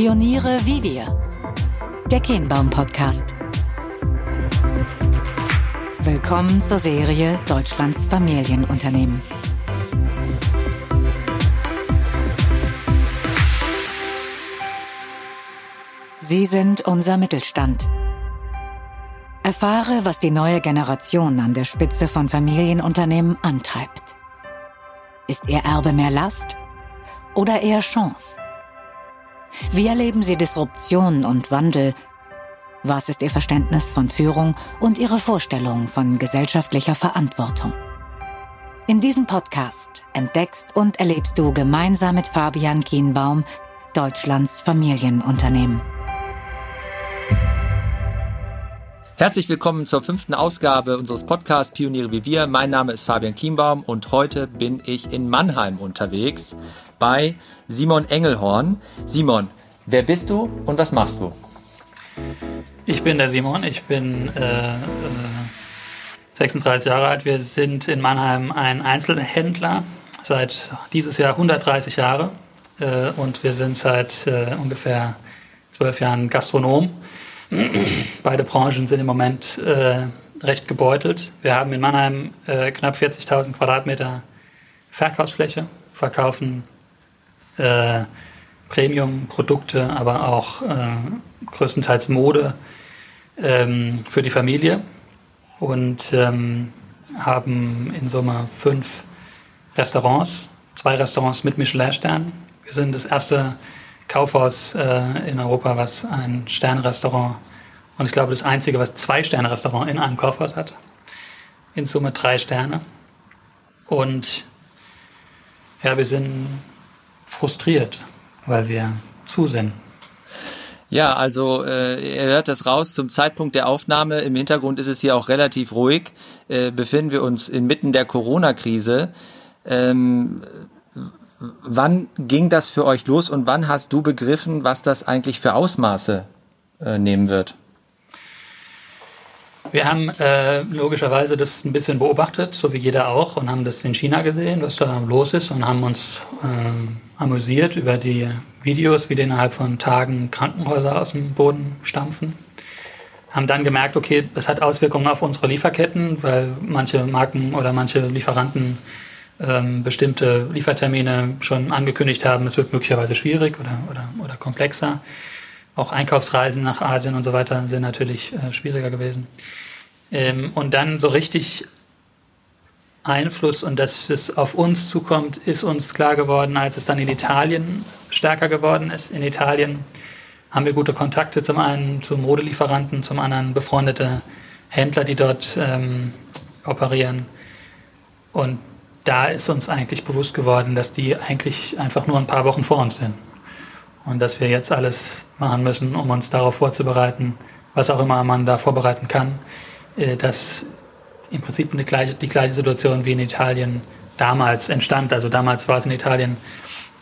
Pioniere wie wir. Der Kehnbaum Podcast. Willkommen zur Serie Deutschlands Familienunternehmen. Sie sind unser Mittelstand. Erfahre, was die neue Generation an der Spitze von Familienunternehmen antreibt. Ist ihr Erbe mehr Last oder eher Chance? Wie erleben Sie Disruption und Wandel? Was ist Ihr Verständnis von Führung und Ihre Vorstellung von gesellschaftlicher Verantwortung? In diesem Podcast entdeckst und erlebst du gemeinsam mit Fabian Kienbaum Deutschlands Familienunternehmen. Herzlich willkommen zur fünften Ausgabe unseres Podcasts Pioniere wie wir. Mein Name ist Fabian Kienbaum und heute bin ich in Mannheim unterwegs bei Simon Engelhorn. Simon, wer bist du und was machst du? Ich bin der Simon, ich bin äh, 36 äh, Jahre alt. Wir sind in Mannheim ein Einzelhändler seit dieses Jahr 130 Jahre äh, und wir sind seit äh, ungefähr zwölf Jahren Gastronom Beide Branchen sind im Moment äh, recht gebeutelt. Wir haben in Mannheim äh, knapp 40.000 Quadratmeter Verkaufsfläche, verkaufen äh, Premium-Produkte, aber auch äh, größtenteils Mode ähm, für die Familie und ähm, haben in Summe fünf Restaurants, zwei Restaurants mit Michelin-Sternen. Wir sind das erste Kaufhaus äh, in Europa, was ein Sternrestaurant und ich glaube das einzige, was zwei Sterne-Restaurant in einem Kaufhaus hat. In Summe drei Sterne. Und ja, wir sind frustriert, weil wir zu. Ja, also äh, ihr hört das raus zum Zeitpunkt der Aufnahme. Im Hintergrund ist es hier auch relativ ruhig. Äh, befinden wir uns inmitten der Corona-Krise. Ähm, wann ging das für euch los und wann hast du begriffen, was das eigentlich für Ausmaße äh, nehmen wird? Wir haben äh, logischerweise das ein bisschen beobachtet, so wie jeder auch, und haben das in China gesehen, was da los ist, und haben uns äh, amüsiert über die Videos, wie die innerhalb von Tagen Krankenhäuser aus dem Boden stampfen. Haben dann gemerkt, okay, es hat Auswirkungen auf unsere Lieferketten, weil manche Marken oder manche Lieferanten ähm, bestimmte Liefertermine schon angekündigt haben, es wird möglicherweise schwierig oder, oder, oder komplexer. Auch Einkaufsreisen nach Asien und so weiter sind natürlich äh, schwieriger gewesen. Ähm, und dann so richtig Einfluss und dass es auf uns zukommt, ist uns klar geworden, als es dann in Italien stärker geworden ist. In Italien haben wir gute Kontakte, zum einen zu Modelieferanten, zum anderen befreundete Händler, die dort ähm, operieren. Und da ist uns eigentlich bewusst geworden, dass die eigentlich einfach nur ein paar Wochen vor uns sind. Und dass wir jetzt alles machen müssen, um uns darauf vorzubereiten, was auch immer man da vorbereiten kann, äh, dass im Prinzip eine gleiche, die gleiche Situation wie in Italien damals entstand. Also damals war es in Italien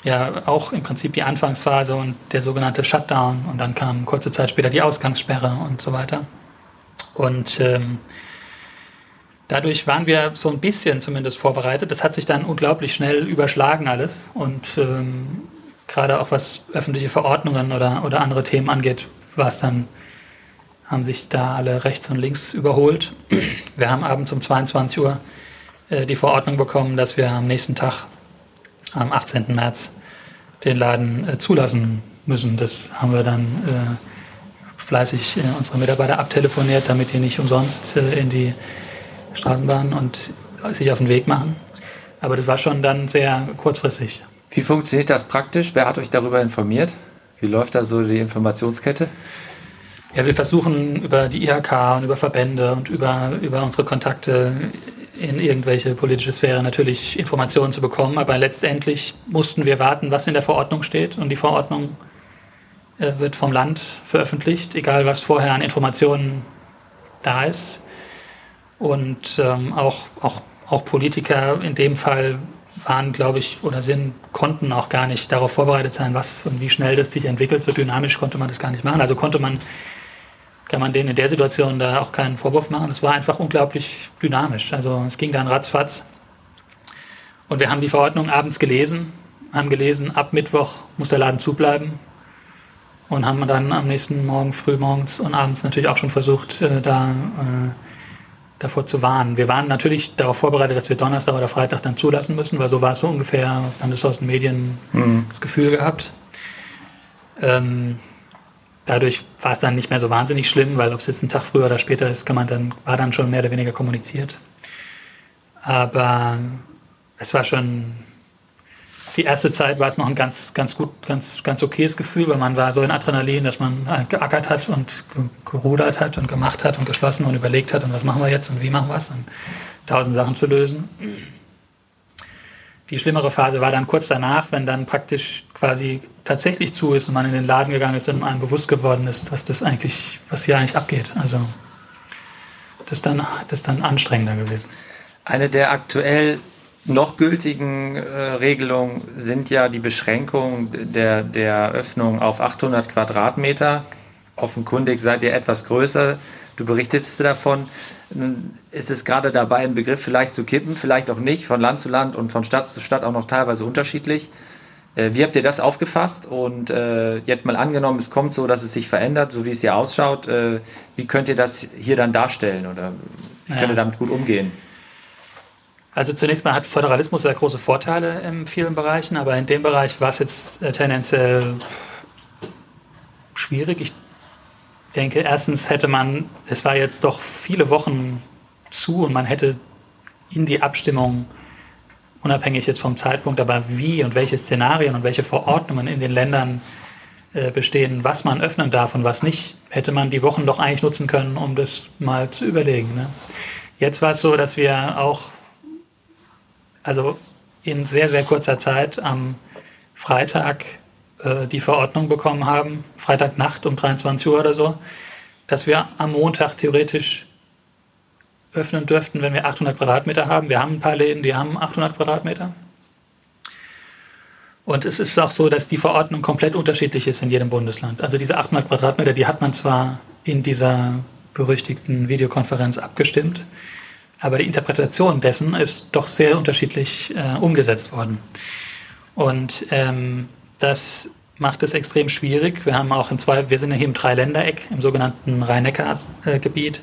ja auch im Prinzip die Anfangsphase und der sogenannte Shutdown und dann kam kurze Zeit später die Ausgangssperre und so weiter. Und ähm, Dadurch waren wir so ein bisschen zumindest vorbereitet. Das hat sich dann unglaublich schnell überschlagen alles. Und ähm, gerade auch was öffentliche Verordnungen oder, oder andere Themen angeht, war es dann, haben sich da alle rechts und links überholt. Wir haben abends um 22 Uhr äh, die Verordnung bekommen, dass wir am nächsten Tag, am 18. März, den Laden äh, zulassen müssen. Das haben wir dann äh, fleißig äh, unsere Mitarbeiter abtelefoniert, damit die nicht umsonst äh, in die Straßenbahn und sich auf den Weg machen. Aber das war schon dann sehr kurzfristig. Wie funktioniert das praktisch? Wer hat euch darüber informiert? Wie läuft da so die Informationskette? Ja, wir versuchen über die IHK und über Verbände und über, über unsere Kontakte in irgendwelche politische Sphäre natürlich Informationen zu bekommen. Aber letztendlich mussten wir warten, was in der Verordnung steht. Und die Verordnung äh, wird vom Land veröffentlicht, egal was vorher an Informationen da ist. Und ähm, auch, auch, auch Politiker in dem Fall waren, glaube ich, oder sind, konnten auch gar nicht darauf vorbereitet sein, was und wie schnell das sich entwickelt. So dynamisch konnte man das gar nicht machen. Also konnte man, kann man denen in der Situation da auch keinen Vorwurf machen. Es war einfach unglaublich dynamisch. Also es ging dann ratzfatz. Und wir haben die Verordnung abends gelesen, haben gelesen, ab Mittwoch muss der Laden zubleiben. und haben dann am nächsten Morgen, früh morgens und abends natürlich auch schon versucht, äh, da äh, davor zu warnen. Wir waren natürlich darauf vorbereitet, dass wir Donnerstag oder Freitag dann zulassen müssen, weil so war es so ungefähr, dann ist aus den Medien mhm. das Gefühl gehabt. Ähm, dadurch war es dann nicht mehr so wahnsinnig schlimm, weil ob es jetzt ein Tag früher oder später ist, kann man dann, war dann schon mehr oder weniger kommuniziert. Aber es war schon, die erste Zeit war es noch ein ganz, ganz gut, ganz, ganz okayes Gefühl, weil man war so in Adrenalin, dass man geackert hat und gerudert hat und gemacht hat und geschlossen und überlegt hat und was machen wir jetzt und wie machen wir es und tausend Sachen zu lösen. Die schlimmere Phase war dann kurz danach, wenn dann praktisch quasi tatsächlich zu ist und man in den Laden gegangen ist und einem bewusst geworden ist, was das eigentlich, was hier eigentlich abgeht. Also das ist dann, das ist dann anstrengender gewesen. Eine der aktuell noch gültigen äh, Regelungen sind ja die Beschränkungen der, der Öffnung auf 800 Quadratmeter. Offenkundig seid ihr etwas größer. Du berichtest davon. Ist es gerade dabei, einen Begriff vielleicht zu kippen, vielleicht auch nicht, von Land zu Land und von Stadt zu Stadt auch noch teilweise unterschiedlich. Äh, wie habt ihr das aufgefasst? Und äh, jetzt mal angenommen, es kommt so, dass es sich verändert, so wie es hier ausschaut. Äh, wie könnt ihr das hier dann darstellen oder wie könnt ihr damit gut umgehen? Also zunächst mal hat Föderalismus sehr große Vorteile in vielen Bereichen, aber in dem Bereich war es jetzt äh, tendenziell schwierig. Ich denke, erstens hätte man, es war jetzt doch viele Wochen zu und man hätte in die Abstimmung, unabhängig jetzt vom Zeitpunkt, aber wie und welche Szenarien und welche Verordnungen in den Ländern äh, bestehen, was man öffnen darf und was nicht, hätte man die Wochen doch eigentlich nutzen können, um das mal zu überlegen. Ne? Jetzt war es so, dass wir auch, also in sehr, sehr kurzer Zeit am Freitag äh, die Verordnung bekommen haben, Freitagnacht um 23 Uhr oder so, dass wir am Montag theoretisch öffnen dürften, wenn wir 800 Quadratmeter haben. Wir haben ein paar Läden, die haben 800 Quadratmeter. Und es ist auch so, dass die Verordnung komplett unterschiedlich ist in jedem Bundesland. Also diese 800 Quadratmeter, die hat man zwar in dieser berüchtigten Videokonferenz abgestimmt, aber die Interpretation dessen ist doch sehr unterschiedlich äh, umgesetzt worden. Und ähm, das macht es extrem schwierig. Wir haben auch in zwei, wir sind ja hier im Dreiländereck, im sogenannten Rhein-Neckar-Gebiet,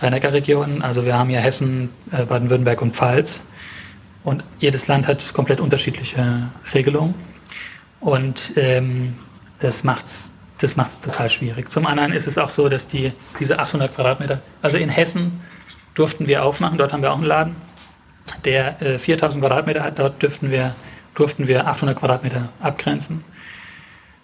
Rhein-Neckar-Region. Also wir haben hier Hessen, äh, Baden-Württemberg und Pfalz. Und jedes Land hat komplett unterschiedliche Regelungen. Und ähm, das macht's das macht's total schwierig. Zum anderen ist es auch so, dass die, diese 800 Quadratmeter, also in Hessen durften wir aufmachen, dort haben wir auch einen Laden, der äh, 4000 Quadratmeter hat, dort dürften wir durften wir 800 Quadratmeter abgrenzen.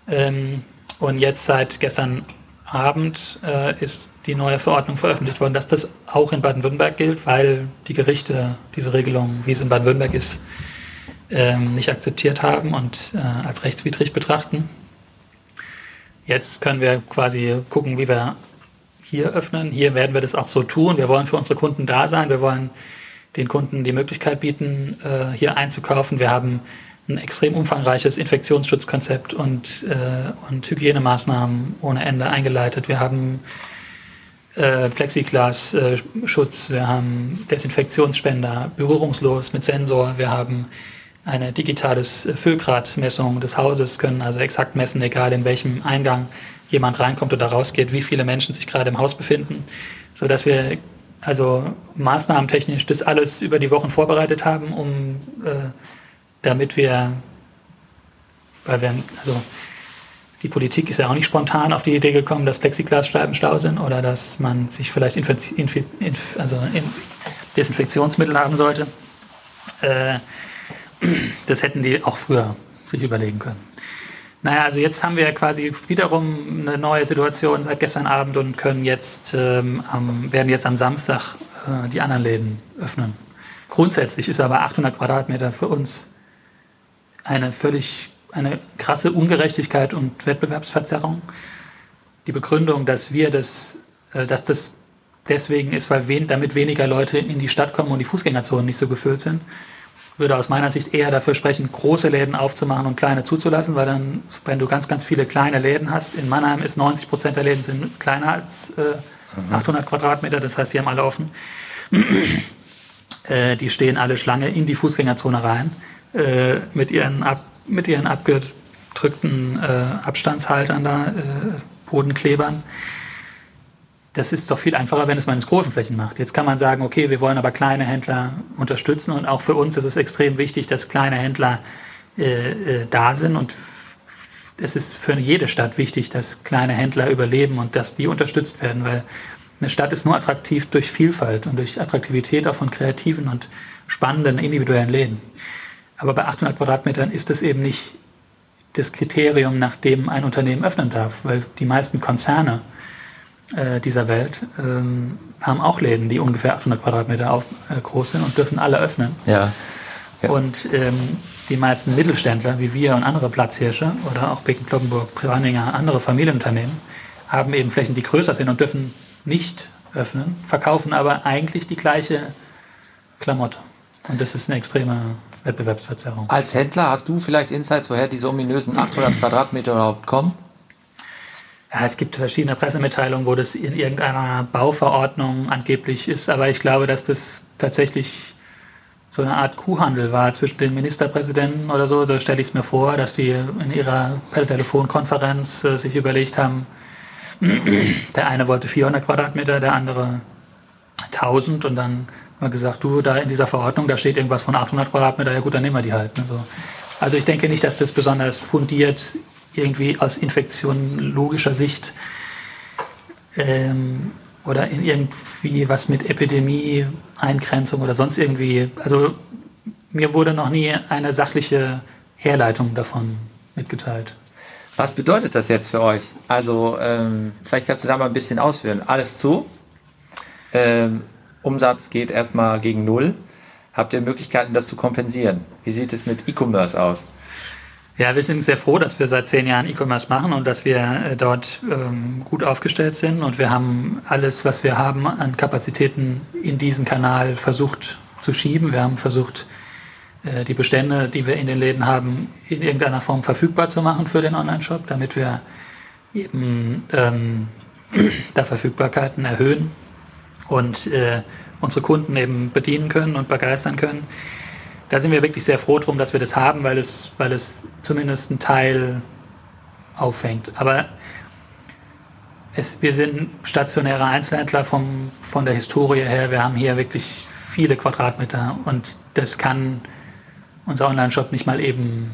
Ähm, und jetzt seit gestern Abend äh, ist die neue Verordnung veröffentlicht worden, dass das auch in Baden-Württemberg gilt, weil die Gerichte diese Regelung, wie es in Baden-Württemberg ist, ähm, nicht akzeptiert haben und äh, als rechtswidrig betrachten. Jetzt können wir quasi gucken, wie wir hier öffnen. Hier werden wir das auch so tun. Wir wollen für unsere Kunden da sein. Wir wollen den Kunden die Möglichkeit bieten, äh, hier einzukaufen. Wir haben ein extrem umfangreiches Infektionsschutzkonzept und, äh, und Hygienemaßnahmen ohne Ende eingeleitet. Wir haben äh, Plexiglas-Schutz, wir haben Desinfektionsspender, berührungslos mit Sensor, wir haben eine digitales Füllgradmessung des Hauses, können also exakt messen, egal in welchem Eingang jemand reinkommt oder rausgeht, wie viele Menschen sich gerade im Haus befinden, sodass wir also maßnahmentechnisch das alles über die Wochen vorbereitet haben, um äh, damit wir, weil wir, also die Politik ist ja auch nicht spontan auf die Idee gekommen, dass Plexiglasscheiben schlau sind oder dass man sich vielleicht Inf Inf Inf also Desinfektionsmittel haben sollte. Äh, das hätten die auch früher sich überlegen können. Naja, also jetzt haben wir quasi wiederum eine neue Situation seit gestern Abend und können jetzt, ähm, werden jetzt am Samstag äh, die anderen Läden öffnen. Grundsätzlich ist aber 800 Quadratmeter für uns eine völlig, eine krasse Ungerechtigkeit und Wettbewerbsverzerrung. Die Begründung, dass wir das, äh, dass das deswegen ist, weil wen, damit weniger Leute in die Stadt kommen und die Fußgängerzonen nicht so gefüllt sind würde aus meiner Sicht eher dafür sprechen, große Läden aufzumachen und kleine zuzulassen, weil dann, wenn du ganz, ganz viele kleine Läden hast, in Mannheim ist 90 Prozent der Läden sind kleiner als äh, 800 Quadratmeter, das heißt, die haben alle offen. äh, die stehen alle Schlange in die Fußgängerzone rein, äh, mit ihren, ab, mit ihren abgetragenen gedrückten äh, Abstandshaltern da, äh, Bodenklebern. Das ist doch viel einfacher, wenn es man in großen Flächen macht. Jetzt kann man sagen, okay, wir wollen aber kleine Händler unterstützen und auch für uns ist es extrem wichtig, dass kleine Händler äh, äh, da sind und es ist für jede Stadt wichtig, dass kleine Händler überleben und dass die unterstützt werden, weil eine Stadt ist nur attraktiv durch Vielfalt und durch Attraktivität auch von kreativen und spannenden individuellen Läden. Aber bei 800 Quadratmetern ist das eben nicht das Kriterium, nach dem ein Unternehmen öffnen darf, weil die meisten Konzerne äh, dieser Welt ähm, haben auch Läden, die ungefähr 800 Quadratmeter auf, äh, groß sind und dürfen alle öffnen. Ja. ja. Und ähm, die meisten Mittelständler, wie wir und andere Platzhirsche oder auch Becken, Kloppenburg, Privaninger, andere Familienunternehmen, haben eben Flächen, die größer sind und dürfen nicht öffnen, verkaufen aber eigentlich die gleiche Klamotte. Und das ist eine extreme Wettbewerbsverzerrung. Als Händler hast du vielleicht Insights, woher diese ominösen 800 Quadratmeter überhaupt kommen? Ja, es gibt verschiedene Pressemitteilungen, wo das in irgendeiner Bauverordnung angeblich ist, aber ich glaube, dass das tatsächlich so eine Art Kuhhandel war zwischen den Ministerpräsidenten oder so. So stelle ich es mir vor, dass die in ihrer Telefonkonferenz äh, sich überlegt haben, der eine wollte 400 Quadratmeter, der andere 1000 und dann mal gesagt, du, da in dieser Verordnung, da steht irgendwas von 800 Quadratmeter, ja gut, dann nehmen wir die halt. Ne, so. Also ich denke nicht, dass das besonders fundiert irgendwie aus infektiologischer Sicht ähm, oder in irgendwie was mit Epidemie, Eingrenzung oder sonst irgendwie. Also mir wurde noch nie eine sachliche Herleitung davon mitgeteilt. Was bedeutet das jetzt für euch? Also ähm, vielleicht kannst du da mal ein bisschen ausführen. Alles zu. Ähm, Umsatz geht erstmal gegen Null. Habt ihr Möglichkeiten, das zu kompensieren? Wie sieht es mit E-Commerce aus? Ja, wir sind sehr froh, dass wir seit zehn Jahren E-Commerce machen und dass wir äh, dort ähm, gut aufgestellt sind. Und wir haben alles, was wir haben an Kapazitäten in diesen Kanal versucht zu schieben. Wir haben versucht, äh, die Bestände, die wir in den Läden haben, in irgendeiner Form verfügbar zu machen für den Online-Shop, damit wir eben ähm, da Verfügbarkeiten erhöhen und äh, unsere Kunden eben bedienen können und begeistern können da sind wir wirklich sehr froh drum, dass wir das haben, weil es, weil es zumindest einen Teil auffängt. Aber es, wir sind stationäre Einzelhändler vom, von der Historie her. Wir haben hier wirklich viele Quadratmeter und das kann unser Online-Shop nicht mal eben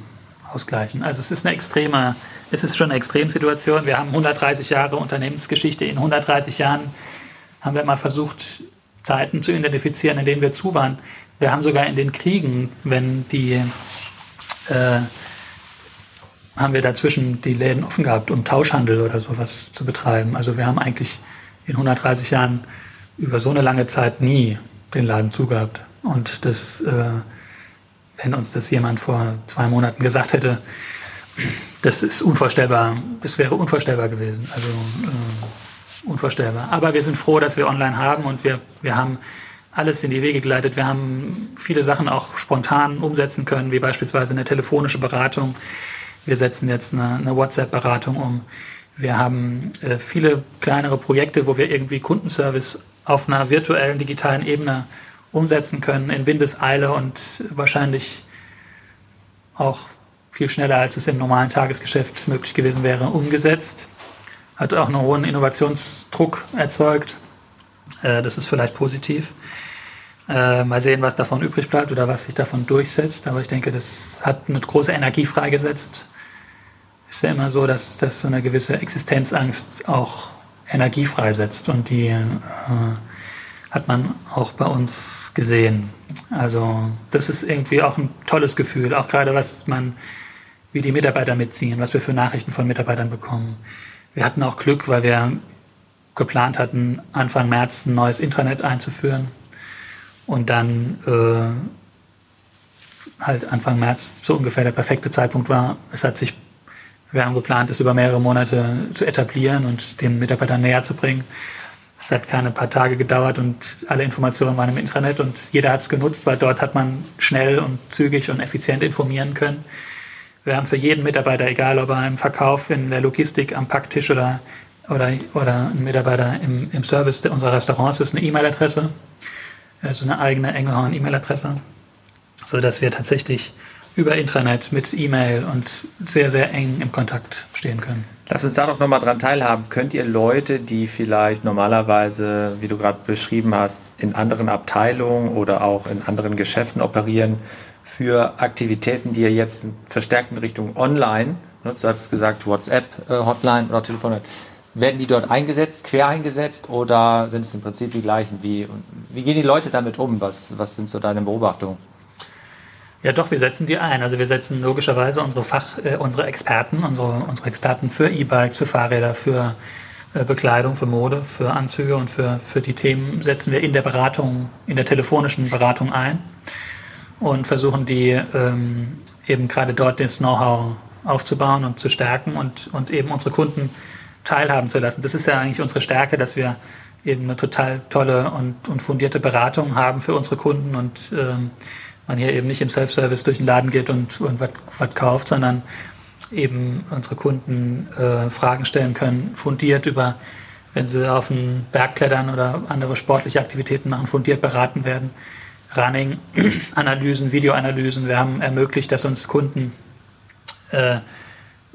ausgleichen. Also es ist eine extreme, es ist schon eine Extremsituation. Wir haben 130 Jahre Unternehmensgeschichte. In 130 Jahren haben wir mal versucht, Zeiten zu identifizieren, in denen wir zu waren. Wir haben sogar in den Kriegen, wenn die, äh, haben wir dazwischen die Läden offen gehabt, um Tauschhandel oder sowas zu betreiben. Also wir haben eigentlich in 130 Jahren über so eine lange Zeit nie den Laden zugehabt. Und das, äh, wenn uns das jemand vor zwei Monaten gesagt hätte, das ist unvorstellbar, das wäre unvorstellbar gewesen. Also äh, unvorstellbar. Aber wir sind froh, dass wir online haben und wir, wir haben alles in die Wege geleitet. Wir haben viele Sachen auch spontan umsetzen können, wie beispielsweise eine telefonische Beratung. Wir setzen jetzt eine, eine WhatsApp-Beratung um. Wir haben äh, viele kleinere Projekte, wo wir irgendwie Kundenservice auf einer virtuellen, digitalen Ebene umsetzen können, in Windeseile und wahrscheinlich auch viel schneller, als es im normalen Tagesgeschäft möglich gewesen wäre, umgesetzt. Hat auch einen hohen Innovationsdruck erzeugt. Äh, das ist vielleicht positiv. Äh, mal sehen, was davon übrig bleibt oder was sich davon durchsetzt. Aber ich denke, das hat eine große Energie freigesetzt. Ist ja immer so, dass, dass so eine gewisse Existenzangst auch Energie freisetzt. Und die äh, hat man auch bei uns gesehen. Also das ist irgendwie auch ein tolles Gefühl. Auch gerade was man, wie die Mitarbeiter mitziehen, was wir für Nachrichten von Mitarbeitern bekommen. Wir hatten auch Glück, weil wir geplant hatten, Anfang März ein neues Intranet einzuführen und dann äh, halt Anfang März so ungefähr der perfekte Zeitpunkt war. Es hat sich, wir haben geplant, es über mehrere Monate zu etablieren und den Mitarbeitern näher zu bringen. Es hat keine paar Tage gedauert und alle Informationen waren im Intranet und jeder hat es genutzt, weil dort hat man schnell und zügig und effizient informieren können. Wir haben für jeden Mitarbeiter, egal ob er im Verkauf, in der Logistik, am Packtisch oder, oder, oder ein Mitarbeiter im, im Service unserer Restaurants ist, eine E-Mail-Adresse, so eine eigene Engelhorn-E-Mail-Adresse, so dass wir tatsächlich über Intranet mit E-Mail und sehr, sehr eng im Kontakt stehen können. Lass uns da doch nochmal dran teilhaben. Könnt ihr Leute, die vielleicht normalerweise, wie du gerade beschrieben hast, in anderen Abteilungen oder auch in anderen Geschäften operieren, für Aktivitäten, die ihr jetzt verstärkt in Richtung Online nutzt, du hattest gesagt WhatsApp, äh, Hotline oder Telefonat, werden die dort eingesetzt, quer eingesetzt oder sind es im Prinzip die gleichen? Wie, wie gehen die Leute damit um? Was, was sind so deine Beobachtungen? Ja, doch, wir setzen die ein. Also wir setzen logischerweise unsere Fach, äh, unsere Experten, unsere, unsere Experten für E-Bikes, für Fahrräder, für äh, Bekleidung, für Mode, für Anzüge und für, für die Themen setzen wir in der Beratung, in der telefonischen Beratung ein und versuchen die ähm, eben gerade dort das Know-how aufzubauen und zu stärken und, und eben unsere Kunden teilhaben zu lassen. Das ist ja eigentlich unsere Stärke, dass wir eben eine total tolle und, und fundierte Beratung haben für unsere Kunden und ähm, man hier eben nicht im Self-Service durch den Laden geht und, und was kauft, sondern eben unsere Kunden äh, Fragen stellen können, fundiert über, wenn sie auf den Berg klettern oder andere sportliche Aktivitäten machen, fundiert beraten werden. Running, Analysen, Videoanalysen. Wir haben ermöglicht, dass uns Kunden äh,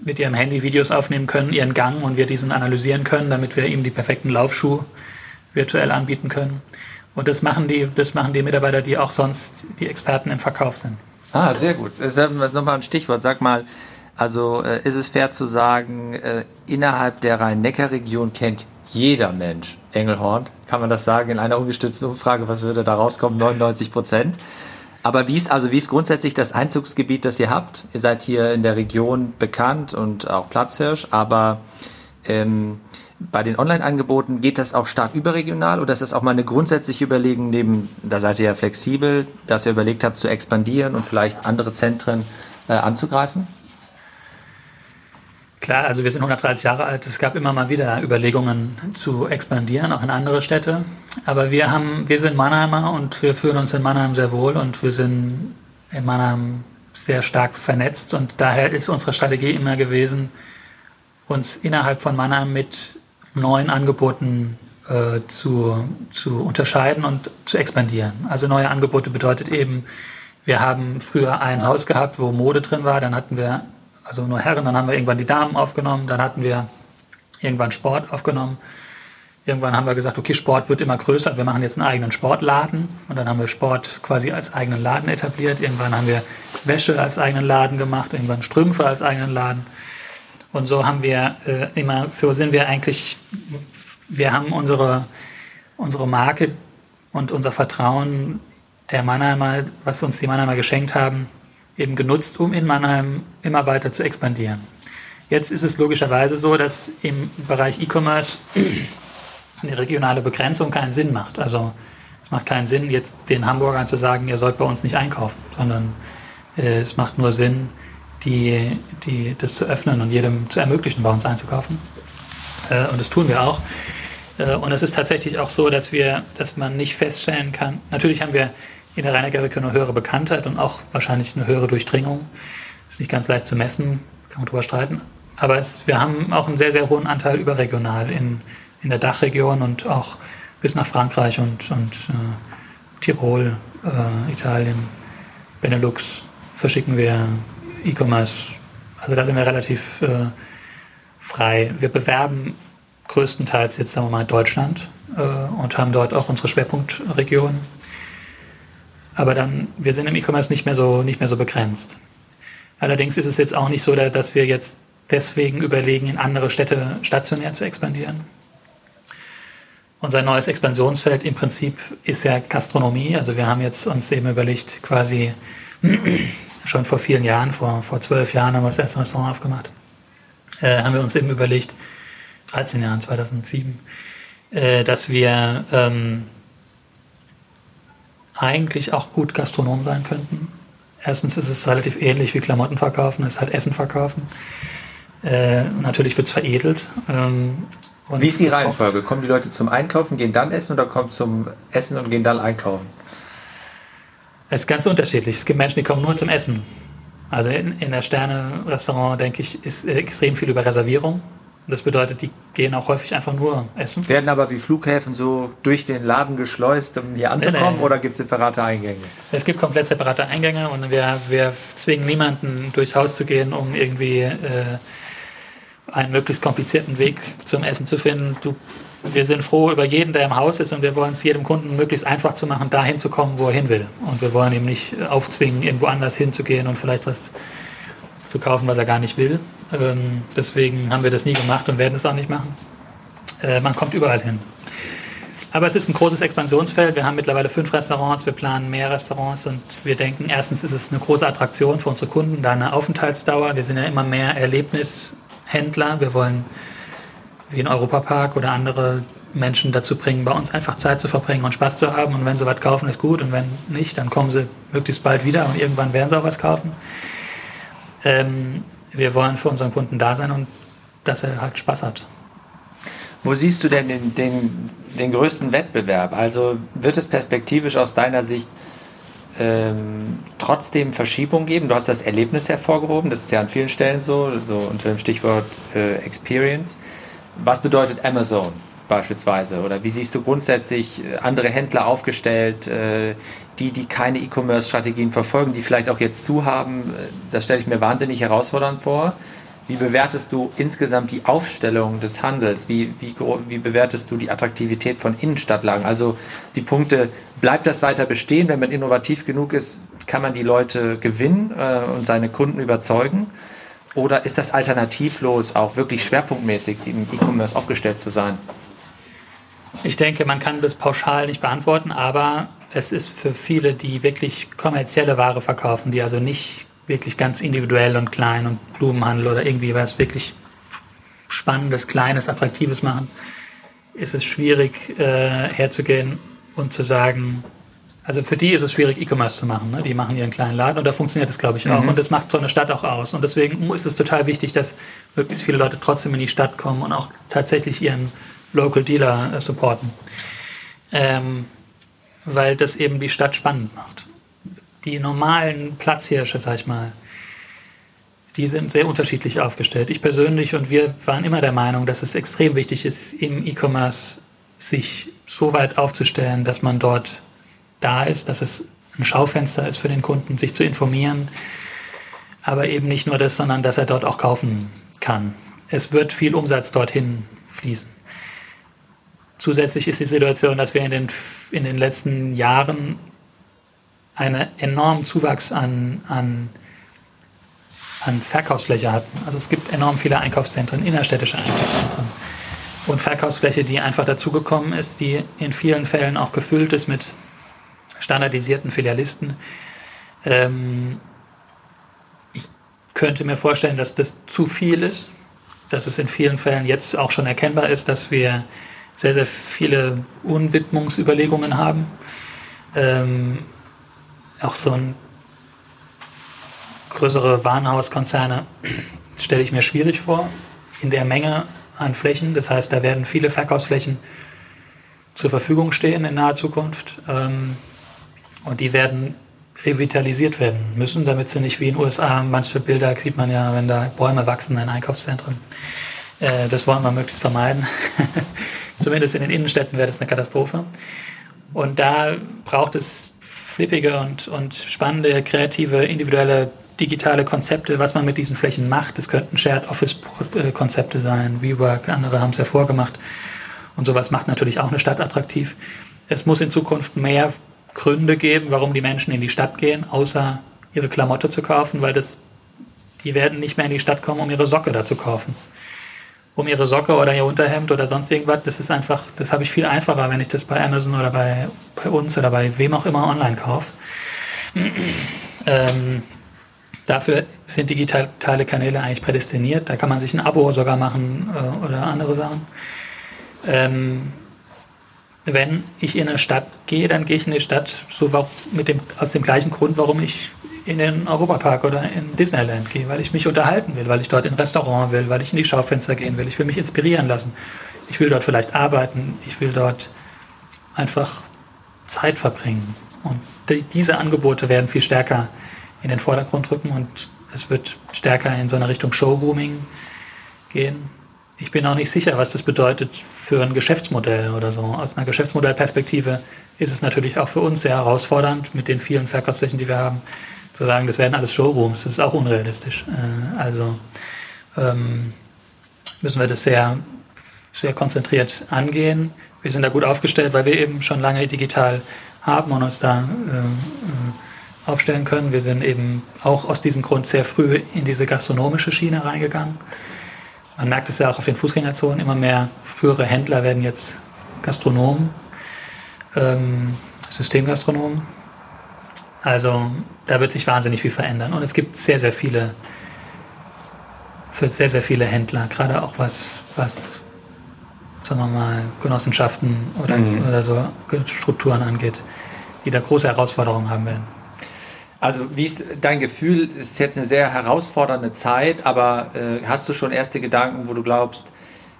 mit ihrem Handy Videos aufnehmen können, ihren Gang und wir diesen analysieren können, damit wir ihm die perfekten Laufschuhe virtuell anbieten können. Und das machen die, das machen die Mitarbeiter, die auch sonst die Experten im Verkauf sind. Ah, sehr gut. Das ist nochmal ein Stichwort. Sag mal, also äh, ist es fair zu sagen, äh, innerhalb der Rhein-Neckar-Region kennt jeder Mensch Engelhorn? Kann man das sagen in einer ungestützten Umfrage? Was würde da rauskommen? 99 Prozent. Aber wie ist also wie ist grundsätzlich das Einzugsgebiet, das ihr habt? Ihr seid hier in der Region bekannt und auch Platzhirsch, aber ähm, bei den Online-Angeboten geht das auch stark überregional oder ist das auch mal eine grundsätzliche Überlegung neben, da seid ihr ja flexibel, dass ihr überlegt habt zu expandieren und vielleicht andere Zentren äh, anzugreifen? Klar, also wir sind 130 Jahre alt. Es gab immer mal wieder Überlegungen zu expandieren, auch in andere Städte. Aber wir haben, wir sind Mannheimer und wir fühlen uns in Mannheim sehr wohl und wir sind in Mannheim sehr stark vernetzt und daher ist unsere Strategie immer gewesen, uns innerhalb von Mannheim mit neuen Angeboten äh, zu, zu unterscheiden und zu expandieren. Also neue Angebote bedeutet eben, wir haben früher ein Haus gehabt, wo Mode drin war, dann hatten wir also nur Herren, dann haben wir irgendwann die Damen aufgenommen, dann hatten wir irgendwann Sport aufgenommen. Irgendwann haben wir gesagt, okay, Sport wird immer größer, wir machen jetzt einen eigenen Sportladen und dann haben wir Sport quasi als eigenen Laden etabliert. Irgendwann haben wir Wäsche als eigenen Laden gemacht, irgendwann Strümpfe als eigenen Laden. Und so haben wir äh, immer, so sind wir eigentlich, wir haben unsere, unsere Marke und unser Vertrauen der Mannheimer, was uns die Mannheimer geschenkt haben, eben genutzt, um in Mannheim immer weiter zu expandieren. Jetzt ist es logischerweise so, dass im Bereich E-Commerce eine regionale Begrenzung keinen Sinn macht. Also es macht keinen Sinn, jetzt den Hamburgern zu sagen, ihr sollt bei uns nicht einkaufen, sondern äh, es macht nur Sinn, die, die, das zu öffnen und jedem zu ermöglichen, bei uns einzukaufen. Äh, und das tun wir auch. Äh, und es ist tatsächlich auch so, dass wir, dass man nicht feststellen kann. Natürlich haben wir in der Rhein-Neckar-Region eine höhere Bekanntheit und auch wahrscheinlich eine höhere Durchdringung. Ist nicht ganz leicht zu messen, kann man drüber streiten. Aber es, wir haben auch einen sehr, sehr hohen Anteil überregional in, in der Dachregion und auch bis nach Frankreich und, und äh, Tirol, äh, Italien, Benelux verschicken wir E-Commerce. Also da sind wir relativ äh, frei. Wir bewerben größtenteils jetzt, sagen wir mal, Deutschland äh, und haben dort auch unsere Schwerpunktregionen. Aber dann, wir sind im E-Commerce nicht mehr so, nicht mehr so begrenzt. Allerdings ist es jetzt auch nicht so, dass wir jetzt deswegen überlegen, in andere Städte stationär zu expandieren. Unser neues Expansionsfeld im Prinzip ist ja Gastronomie. Also wir haben jetzt uns eben überlegt, quasi schon vor vielen Jahren, vor, vor zwölf Jahren haben wir das erste Restaurant aufgemacht, äh, haben wir uns eben überlegt, 13 Jahren, 2007, äh, dass wir ähm, eigentlich auch gut Gastronom sein könnten. Erstens ist es relativ ähnlich wie Klamotten verkaufen, es ist halt Essen verkaufen. Äh, natürlich wird es veredelt. Ähm, wie ist die Reihenfolge? Kommen die Leute zum Einkaufen, gehen dann essen oder kommen zum Essen und gehen dann einkaufen? Es ist ganz unterschiedlich. Es gibt Menschen, die kommen nur zum Essen. Also in, in der Sterne-Restaurant, denke ich, ist extrem viel über Reservierung. Das bedeutet, die gehen auch häufig einfach nur essen. Werden aber wie Flughäfen so durch den Laden geschleust, um hier anzukommen, nee, nee. oder gibt es separate Eingänge? Es gibt komplett separate Eingänge und wir, wir zwingen niemanden durchs Haus zu gehen, um irgendwie äh, einen möglichst komplizierten Weg zum Essen zu finden. Du, wir sind froh über jeden, der im Haus ist und wir wollen es jedem Kunden möglichst einfach zu machen, dahin zu kommen, wo er hin will. Und wir wollen ihm nicht aufzwingen, irgendwo anders hinzugehen und vielleicht was zu kaufen, was er gar nicht will. Ähm, deswegen haben wir das nie gemacht und werden es auch nicht machen. Äh, man kommt überall hin. Aber es ist ein großes Expansionsfeld. Wir haben mittlerweile fünf Restaurants, wir planen mehr Restaurants und wir denken, erstens ist es eine große Attraktion für unsere Kunden, da eine Aufenthaltsdauer. Wir sind ja immer mehr Erlebnishändler. Wir wollen wie ein Europapark oder andere Menschen dazu bringen, bei uns einfach Zeit zu verbringen und Spaß zu haben. Und wenn sie was kaufen, ist gut. Und wenn nicht, dann kommen sie möglichst bald wieder und irgendwann werden sie auch was kaufen. Ähm, wir wollen für unseren Kunden da sein und dass er halt Spaß hat. Wo siehst du denn den, den, den größten Wettbewerb? Also wird es perspektivisch aus deiner Sicht ähm, trotzdem Verschiebung geben? Du hast das Erlebnis hervorgehoben, das ist ja an vielen Stellen so, so unter dem Stichwort äh, Experience. Was bedeutet Amazon beispielsweise? Oder wie siehst du grundsätzlich äh, andere Händler aufgestellt, äh, die, die keine E-Commerce-Strategien verfolgen, die vielleicht auch jetzt zu haben? Äh, das stelle ich mir wahnsinnig herausfordernd vor. Wie bewertest du insgesamt die Aufstellung des Handels? Wie, wie, wie bewertest du die Attraktivität von Innenstadtlagen? Also die Punkte, bleibt das weiter bestehen? Wenn man innovativ genug ist, kann man die Leute gewinnen und seine Kunden überzeugen? Oder ist das alternativlos, auch wirklich schwerpunktmäßig im E-Commerce aufgestellt zu sein? Ich denke, man kann das pauschal nicht beantworten, aber es ist für viele, die wirklich kommerzielle Ware verkaufen, die also nicht wirklich ganz individuell und klein und Blumenhandel oder irgendwie was wirklich Spannendes, Kleines, Attraktives machen, ist es schwierig äh, herzugehen und zu sagen, also für die ist es schwierig, E-Commerce zu machen. Ne? Die machen ihren kleinen Laden und da funktioniert das, glaube ich, auch. Mhm. Und das macht so eine Stadt auch aus. Und deswegen ist es total wichtig, dass möglichst viele Leute trotzdem in die Stadt kommen und auch tatsächlich ihren Local Dealer äh, supporten. Ähm, weil das eben die Stadt spannend macht. Die normalen Platzhirsche, sag ich mal, die sind sehr unterschiedlich aufgestellt. Ich persönlich und wir waren immer der Meinung, dass es extrem wichtig ist, im E-Commerce sich so weit aufzustellen, dass man dort da ist, dass es ein Schaufenster ist für den Kunden, sich zu informieren. Aber eben nicht nur das, sondern dass er dort auch kaufen kann. Es wird viel Umsatz dorthin fließen. Zusätzlich ist die Situation, dass wir in den, in den letzten Jahren einen enormen Zuwachs an, an, an Verkaufsfläche hatten. Also es gibt enorm viele Einkaufszentren, innerstädtische Einkaufszentren. Und Verkaufsfläche, die einfach dazugekommen ist, die in vielen Fällen auch gefüllt ist mit standardisierten Filialisten. Ähm, ich könnte mir vorstellen, dass das zu viel ist, dass es in vielen Fällen jetzt auch schon erkennbar ist, dass wir sehr, sehr viele Unwidmungsüberlegungen haben. Ähm, auch so ein größere Warenhauskonzerne stelle ich mir schwierig vor in der Menge an Flächen. Das heißt, da werden viele Verkaufsflächen zur Verfügung stehen in naher Zukunft. Ähm, und die werden revitalisiert werden müssen, damit sie nicht wie in den USA, manche Bilder sieht man ja, wenn da Bäume wachsen in Einkaufszentren. Äh, das wollen wir möglichst vermeiden. Zumindest in den Innenstädten wäre das eine Katastrophe. Und da braucht es flippige und, und spannende, kreative, individuelle, digitale Konzepte, was man mit diesen Flächen macht. Das könnten Shared Office-Konzepte sein, WeWork, andere haben es ja vorgemacht. Und sowas macht natürlich auch eine Stadt attraktiv. Es muss in Zukunft mehr Gründe geben, warum die Menschen in die Stadt gehen, außer ihre Klamotte zu kaufen, weil das, die werden nicht mehr in die Stadt kommen, um ihre Socke da zu kaufen um ihre Socke oder ihr Unterhemd oder sonst irgendwas. Das ist einfach, das habe ich viel einfacher, wenn ich das bei Amazon oder bei, bei uns oder bei wem auch immer online kaufe. ähm, dafür sind digitale Kanäle eigentlich prädestiniert. Da kann man sich ein Abo sogar machen äh, oder andere Sachen. Ähm, wenn ich in eine Stadt gehe, dann gehe ich in die Stadt so mit dem, aus dem gleichen Grund, warum ich in den Europapark oder in Disneyland gehe, weil ich mich unterhalten will, weil ich dort in ein Restaurant will, weil ich in die Schaufenster gehen will, ich will mich inspirieren lassen. Ich will dort vielleicht arbeiten, ich will dort einfach Zeit verbringen. Und die, diese Angebote werden viel stärker in den Vordergrund rücken und es wird stärker in so eine Richtung Showrooming gehen. Ich bin auch nicht sicher, was das bedeutet für ein Geschäftsmodell oder so. Aus einer Geschäftsmodellperspektive ist es natürlich auch für uns sehr herausfordernd, mit den vielen Verkaufsflächen, die wir haben, zu sagen, das werden alles Showrooms. Das ist auch unrealistisch. Äh, also ähm, müssen wir das sehr, sehr konzentriert angehen. Wir sind da gut aufgestellt, weil wir eben schon lange digital haben und uns da äh, äh aufstellen können. Wir sind eben auch aus diesem Grund sehr früh in diese gastronomische Schiene reingegangen. Man merkt es ja auch auf den Fußgängerzonen, immer mehr frühere Händler werden jetzt Gastronomen, ähm, Systemgastronomen. Also da wird sich wahnsinnig viel verändern. Und es gibt sehr, sehr viele, für sehr, sehr viele Händler, gerade auch was, was sagen wir mal, Genossenschaften oder, mhm. oder so Strukturen angeht, die da große Herausforderungen haben werden. Also wie ist dein Gefühl? Ist jetzt eine sehr herausfordernde Zeit, aber äh, hast du schon erste Gedanken, wo du glaubst,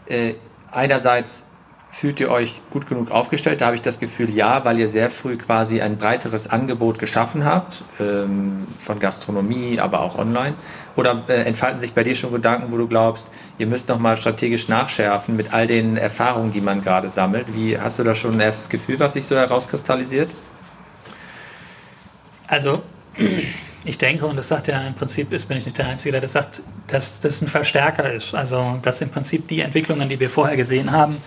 äh, einerseits fühlt ihr euch gut genug aufgestellt? Da habe ich das Gefühl, ja, weil ihr sehr früh quasi ein breiteres Angebot geschaffen habt, ähm, von Gastronomie, aber auch online. Oder äh, entfalten sich bei dir schon Gedanken, wo du glaubst, ihr müsst nochmal strategisch nachschärfen mit all den Erfahrungen, die man gerade sammelt? Wie hast du da schon ein erstes Gefühl, was sich so herauskristallisiert? Also ich denke, und das sagt ja im Prinzip, ist, bin ich nicht der Einzige, der das sagt, dass das ein Verstärker ist. Also, dass im Prinzip die Entwicklungen, die wir vorher gesehen haben,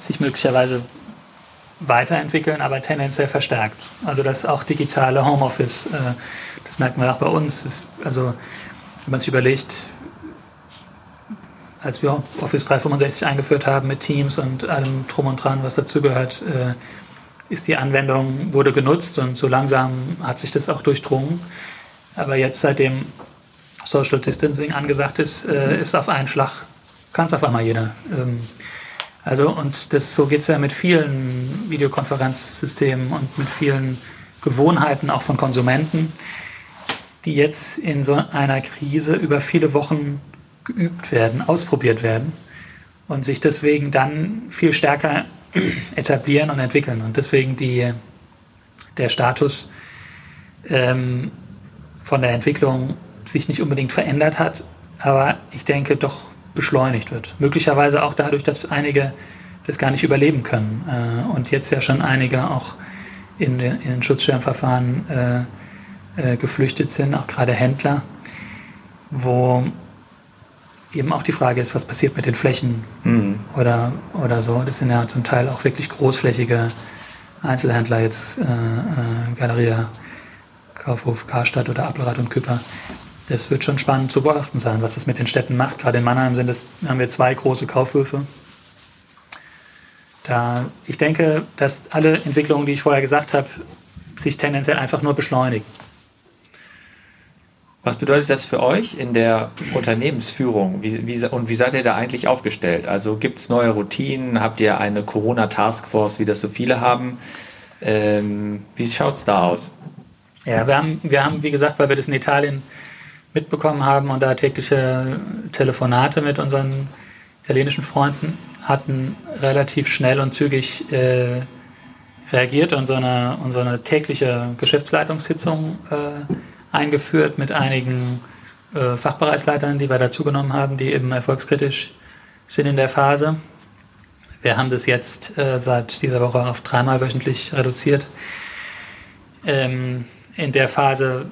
sich möglicherweise weiterentwickeln, aber tendenziell verstärkt. Also, dass auch digitale Homeoffice, äh, das merken wir auch bei uns, ist, also, wenn man sich überlegt, als wir Office 365 eingeführt haben mit Teams und allem Drum und Dran, was dazugehört, äh, ist die Anwendung, wurde genutzt und so langsam hat sich das auch durchdrungen. Aber jetzt, seitdem Social Distancing angesagt ist, äh, ist auf einen Schlag, kann es auf einmal jeder. Ähm, also, und das, so geht es ja mit vielen Videokonferenzsystemen und mit vielen Gewohnheiten auch von Konsumenten, die jetzt in so einer Krise über viele Wochen geübt werden, ausprobiert werden und sich deswegen dann viel stärker etablieren und entwickeln. Und deswegen die, der Status ähm, von der Entwicklung sich nicht unbedingt verändert hat, aber ich denke doch beschleunigt wird. Möglicherweise auch dadurch, dass einige das gar nicht überleben können äh, und jetzt ja schon einige auch in, in Schutzschirmverfahren äh, äh, geflüchtet sind, auch gerade Händler, wo eben auch die Frage ist, was passiert mit den Flächen mhm. oder, oder so. Das sind ja zum Teil auch wirklich großflächige Einzelhändler, jetzt äh, äh, Galeria, Kaufhof, Karstadt oder Appelrad und Küpper. Das wird schon spannend zu beachten sein, was das mit den Städten macht. Gerade in Mannheim sind es, haben wir zwei große Kaufhöfe. Da, ich denke, dass alle Entwicklungen, die ich vorher gesagt habe, sich tendenziell einfach nur beschleunigen. Was bedeutet das für euch in der Unternehmensführung? Wie, wie, und wie seid ihr da eigentlich aufgestellt? Also gibt es neue Routinen? Habt ihr eine Corona-Taskforce, wie das so viele haben? Ähm, wie schaut es da aus? Ja, wir haben, wir haben, wie gesagt, weil wir das in Italien mitbekommen haben und da tägliche Telefonate mit unseren italienischen Freunden hatten, relativ schnell und zügig äh, reagiert und so eine, und so eine tägliche Geschäftsleitungssitzung äh, eingeführt mit einigen äh, Fachbereichsleitern, die wir dazugenommen haben, die eben erfolgskritisch sind in der Phase. Wir haben das jetzt äh, seit dieser Woche auf dreimal wöchentlich reduziert. Ähm, in der Phase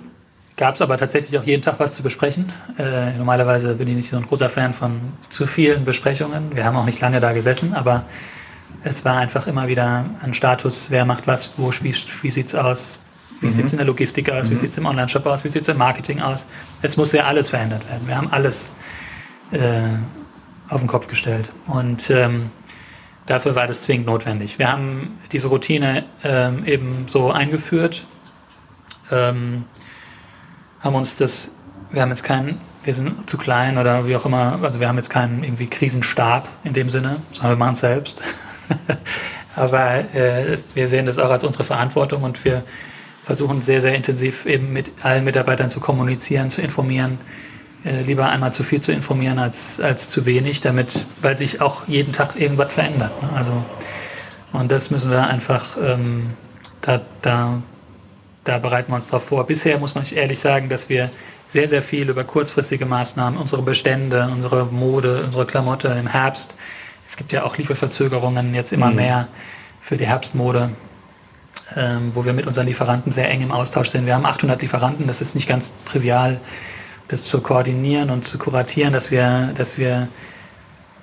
gab es aber tatsächlich auch jeden Tag was zu besprechen. Äh, normalerweise bin ich nicht so ein großer Fan von zu vielen Besprechungen. Wir haben auch nicht lange da gesessen, aber es war einfach immer wieder ein Status, wer macht was, wo, wie, wie sieht es aus, wie mhm. sieht es in der Logistik aus? Mhm. Wie sieht es im Online-Shop aus? Wie sieht es im Marketing aus? Es muss ja alles verändert werden. Wir haben alles äh, auf den Kopf gestellt. Und ähm, dafür war das zwingend notwendig. Wir haben diese Routine ähm, eben so eingeführt, ähm, haben uns das, wir haben jetzt keinen, wir sind zu klein oder wie auch immer, also wir haben jetzt keinen irgendwie Krisenstab in dem Sinne, sondern wir machen es selbst. Aber äh, wir sehen das auch als unsere Verantwortung und wir versuchen sehr, sehr intensiv eben mit allen Mitarbeitern zu kommunizieren, zu informieren. Äh, lieber einmal zu viel zu informieren als, als zu wenig, damit, weil sich auch jeden Tag irgendwas verändert. Ne? Also, und das müssen wir einfach, ähm, da, da, da bereiten wir uns drauf vor. Bisher muss man ehrlich sagen, dass wir sehr, sehr viel über kurzfristige Maßnahmen, unsere Bestände, unsere Mode, unsere Klamotte im Herbst. Es gibt ja auch Lieferverzögerungen jetzt immer mhm. mehr für die Herbstmode, ähm, wo wir mit unseren Lieferanten sehr eng im Austausch sind. Wir haben 800 Lieferanten, das ist nicht ganz trivial, das zu koordinieren und zu kuratieren, dass wir, dass wir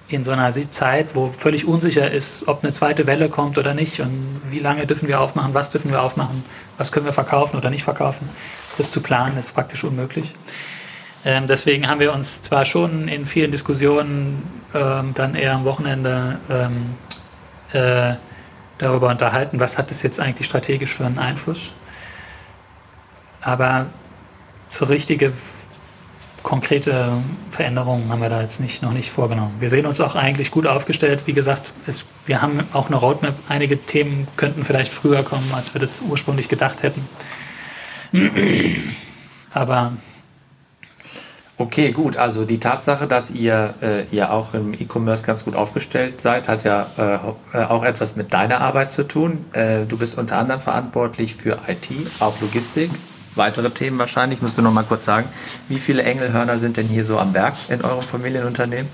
in so einer Zeit, wo völlig unsicher ist, ob eine zweite Welle kommt oder nicht und wie lange dürfen wir aufmachen, was dürfen wir aufmachen, was können wir verkaufen oder nicht verkaufen, das zu planen ist praktisch unmöglich. Ähm, deswegen haben wir uns zwar schon in vielen Diskussionen ähm, dann eher am Wochenende ähm, äh, darüber unterhalten, was hat das jetzt eigentlich strategisch für einen Einfluss, aber so richtige konkrete Veränderungen haben wir da jetzt nicht, noch nicht vorgenommen. Wir sehen uns auch eigentlich gut aufgestellt. Wie gesagt, es, wir haben auch eine Roadmap. Einige Themen könnten vielleicht früher kommen, als wir das ursprünglich gedacht hätten. Aber Okay, gut. Also die Tatsache, dass ihr äh, ja auch im E-Commerce ganz gut aufgestellt seid, hat ja äh, auch etwas mit deiner Arbeit zu tun. Äh, du bist unter anderem verantwortlich für IT, auch Logistik weitere Themen wahrscheinlich. Musst du noch mal kurz sagen, wie viele Engelhörner sind denn hier so am Werk in eurem Familienunternehmen?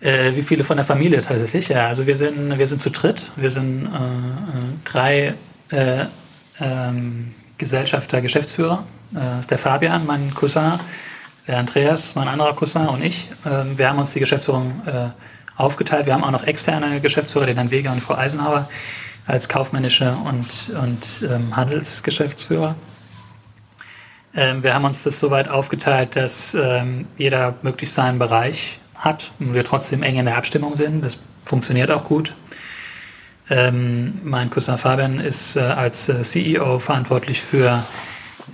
Äh, wie viele von der Familie tatsächlich? Ja, also wir sind, wir sind zu dritt. Wir sind äh, äh drei äh, ähm, Gesellschafter, Geschäftsführer. Äh, der Fabian, mein Cousin, der Andreas, mein anderer Cousin und ich. Ähm, wir haben uns die Geschäftsführung äh, aufgeteilt. Wir haben auch noch externe Geschäftsführer, den Herrn Weger und Frau Eisenhauer als kaufmännische und, und ähm, Handelsgeschäftsführer. Ähm, wir haben uns das so weit aufgeteilt, dass ähm, jeder möglichst seinen Bereich hat und wir trotzdem eng in der Abstimmung sind. Das funktioniert auch gut. Ähm, mein Cousin Fabian ist äh, als äh, CEO verantwortlich für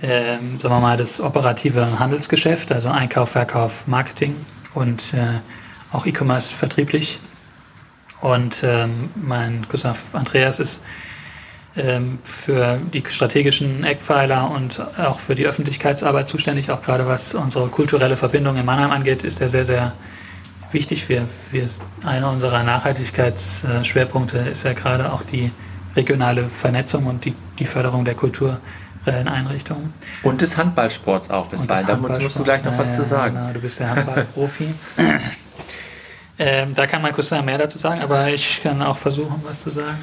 ähm, sagen wir mal, das operative Handelsgeschäft, also Einkauf, Verkauf, Marketing und äh, auch E-Commerce vertrieblich. Und ähm, mein Cousin Andreas ist ähm, für die strategischen Eckpfeiler und auch für die Öffentlichkeitsarbeit zuständig. Auch gerade was unsere kulturelle Verbindung in Mannheim angeht, ist er sehr, sehr wichtig. Wir, wir, einer unserer Nachhaltigkeitsschwerpunkte ist ja gerade auch die regionale Vernetzung und die, die Förderung der kulturellen Einrichtungen. Und des Handballsports auch bisweilen. Da musst du gleich noch ja, was zu sagen. Genau, du bist der Handballprofi. Ähm, da kann mein Cousin mehr dazu sagen, aber ich kann auch versuchen, was zu sagen.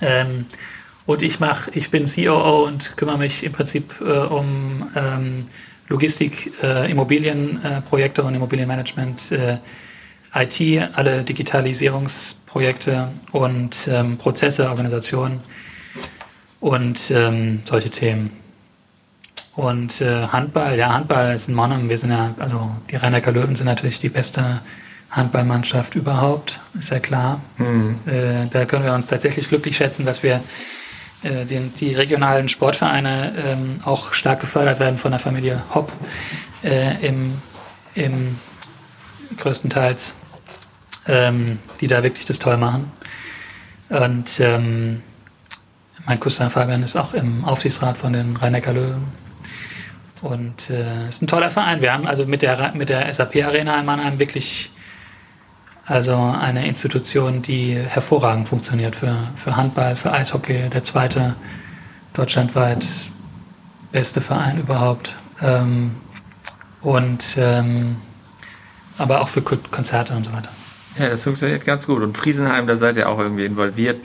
Ähm, und ich mache, ich bin COO und kümmere mich im Prinzip äh, um ähm, Logistik, äh, Immobilienprojekte äh, und Immobilienmanagement, äh, IT, alle Digitalisierungsprojekte und ähm, Prozesse, Organisationen und ähm, solche Themen. Und äh, Handball, ja, Handball ist ein Monum. Wir sind ja, also die rhein Löwen sind natürlich die beste Handballmannschaft überhaupt, ist ja klar. Mhm. Äh, da können wir uns tatsächlich glücklich schätzen, dass wir äh, den, die regionalen Sportvereine ähm, auch stark gefördert werden von der Familie Hopp äh, im, im größtenteils, ähm, die da wirklich das toll machen. Und ähm, mein Cousin Fabian ist auch im Aufsichtsrat von den rhein Löwen. Und äh, ist ein toller Verein. Wir haben also mit der, mit der SAP Arena in Mannheim wirklich also eine Institution, die hervorragend funktioniert für, für Handball, für Eishockey, der zweite deutschlandweit beste Verein überhaupt. Ähm, und ähm, aber auch für Konzerte und so weiter. Ja, das funktioniert ganz gut. Und Friesenheim, da seid ihr auch irgendwie involviert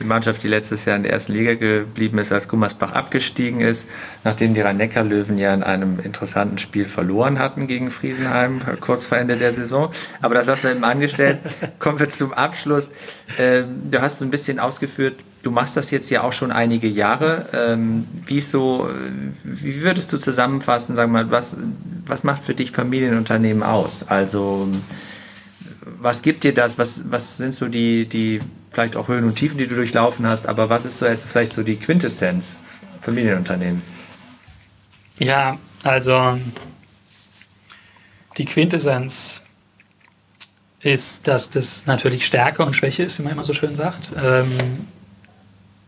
die Mannschaft, die letztes Jahr in der ersten Liga geblieben ist, als Gummersbach abgestiegen ist, nachdem die Rhein-Neckar-Löwen ja in einem interessanten Spiel verloren hatten gegen Friesenheim, kurz vor Ende der Saison. Aber das lassen wir eben angestellt. Kommen wir zum Abschluss. Ähm, du hast so ein bisschen ausgeführt, du machst das jetzt ja auch schon einige Jahre. Ähm, wie so, wie würdest du zusammenfassen, sagen wir mal, was, was macht für dich Familienunternehmen aus? Also, was gibt dir das? Was, was sind so die, die vielleicht auch Höhen und Tiefen, die du durchlaufen hast, aber was ist so etwas, vielleicht so die Quintessenz Familienunternehmen? Ja, also die Quintessenz ist, dass das natürlich Stärke und Schwäche ist, wie man immer so schön sagt. Ähm,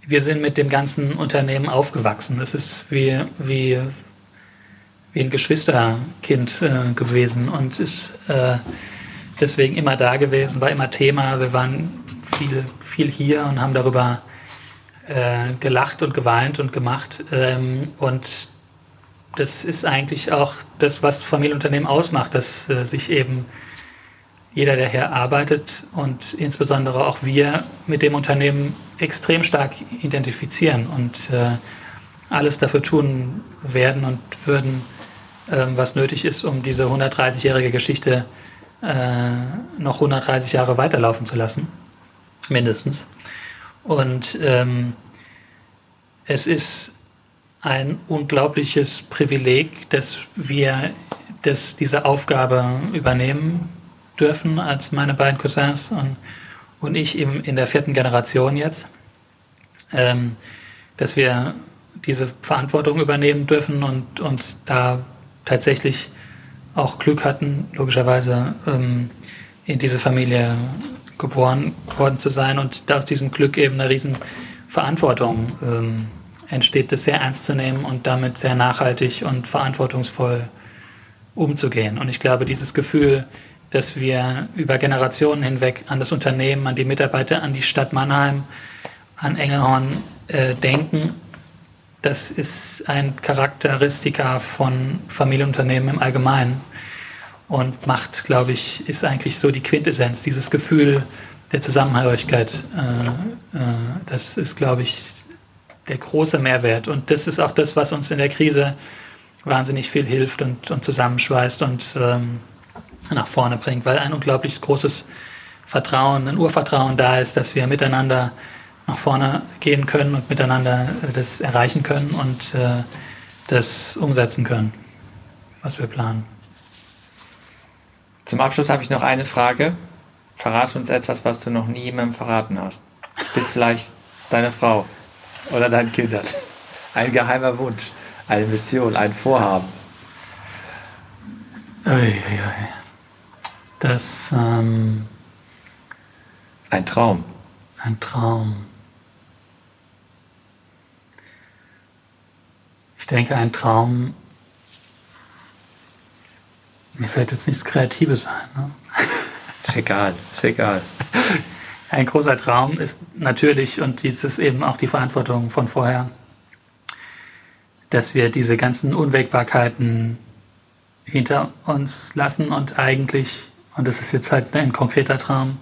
wir sind mit dem ganzen Unternehmen aufgewachsen. Es ist wie, wie, wie ein Geschwisterkind äh, gewesen und ist äh, deswegen immer da gewesen, war immer Thema. Wir waren viel, viel hier und haben darüber äh, gelacht und geweint und gemacht. Ähm, und das ist eigentlich auch das, was Familienunternehmen ausmacht, dass äh, sich eben jeder, der hier arbeitet und insbesondere auch wir mit dem Unternehmen extrem stark identifizieren und äh, alles dafür tun werden und würden, äh, was nötig ist, um diese 130-jährige Geschichte äh, noch 130 Jahre weiterlaufen zu lassen, mindestens. Und ähm, es ist ein unglaubliches Privileg, dass wir das, diese Aufgabe übernehmen dürfen als meine beiden Cousins und, und ich eben in der vierten Generation jetzt, ähm, dass wir diese Verantwortung übernehmen dürfen und, und da tatsächlich auch Glück hatten, logischerweise ähm, in diese Familie geboren worden zu sein und aus diesem Glück eben eine riesen Verantwortung ähm, entsteht, das sehr ernst zu nehmen und damit sehr nachhaltig und verantwortungsvoll umzugehen. Und ich glaube, dieses Gefühl, dass wir über Generationen hinweg an das Unternehmen, an die Mitarbeiter, an die Stadt Mannheim, an Engelhorn äh, denken, das ist ein Charakteristika von Familienunternehmen im Allgemeinen und macht, glaube ich, ist eigentlich so die Quintessenz, dieses Gefühl der Zusammenhörigkeit. Äh, äh, das ist, glaube ich, der große Mehrwert. Und das ist auch das, was uns in der Krise wahnsinnig viel hilft und, und zusammenschweißt und ähm, nach vorne bringt, weil ein unglaublich großes Vertrauen, ein Urvertrauen da ist, dass wir miteinander nach vorne gehen können und miteinander das erreichen können und äh, das umsetzen können, was wir planen. Zum Abschluss habe ich noch eine Frage. Verrate uns etwas, was du noch nie jemandem verraten hast. Bis vielleicht deine Frau oder deinen Kindern. Ein geheimer Wunsch, eine Mission, ein Vorhaben. Das. Ähm, ein Traum. Ein Traum. Denke, ein Traum. Mir fällt jetzt nichts Kreatives ein. Ne? Ist egal, ist egal. Ein großer Traum ist natürlich, und dies ist eben auch die Verantwortung von vorher, dass wir diese ganzen Unwägbarkeiten hinter uns lassen und eigentlich, und das ist jetzt halt ein konkreter Traum,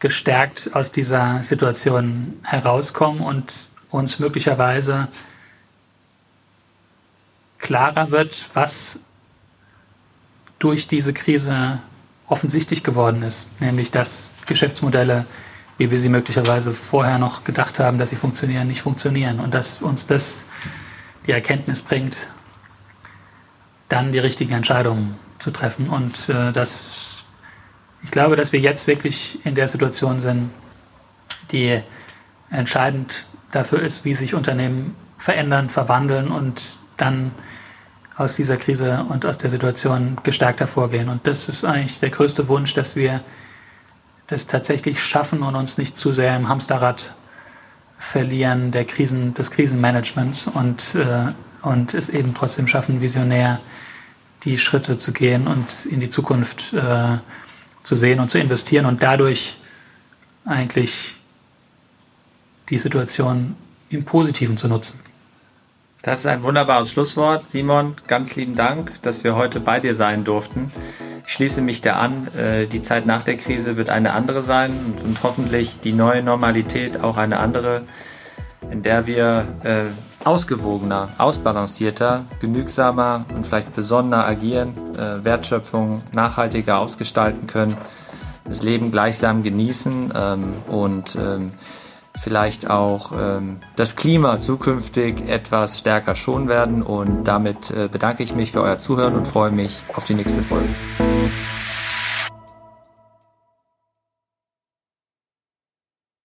gestärkt aus dieser Situation herauskommen und uns möglicherweise klarer wird, was durch diese Krise offensichtlich geworden ist, nämlich dass Geschäftsmodelle, wie wir sie möglicherweise vorher noch gedacht haben, dass sie funktionieren, nicht funktionieren. Und dass uns das die Erkenntnis bringt, dann die richtigen Entscheidungen zu treffen. Und äh, dass ich glaube, dass wir jetzt wirklich in der Situation sind, die entscheidend dafür ist, wie sich Unternehmen verändern, verwandeln und dann aus dieser Krise und aus der Situation gestärkt hervorgehen. Und das ist eigentlich der größte Wunsch, dass wir das tatsächlich schaffen und uns nicht zu sehr im Hamsterrad verlieren der Krisen, des Krisenmanagements und, äh, und es eben trotzdem schaffen, visionär die Schritte zu gehen und in die Zukunft äh, zu sehen und zu investieren und dadurch eigentlich die Situation im Positiven zu nutzen. Das ist ein wunderbares Schlusswort. Simon, ganz lieben Dank, dass wir heute bei dir sein durften. Ich schließe mich da an. Äh, die Zeit nach der Krise wird eine andere sein und, hoffentlich die neue Normalität auch eine andere, in der wir äh, ausgewogener, ausbalancierter, genügsamer und vielleicht besonderer agieren, äh, Wertschöpfung nachhaltiger ausgestalten können, das Leben gleichsam genießen ähm, und ähm, vielleicht auch ähm, das Klima zukünftig etwas stärker schonen werden. Und damit äh, bedanke ich mich für euer Zuhören und freue mich auf die nächste Folge.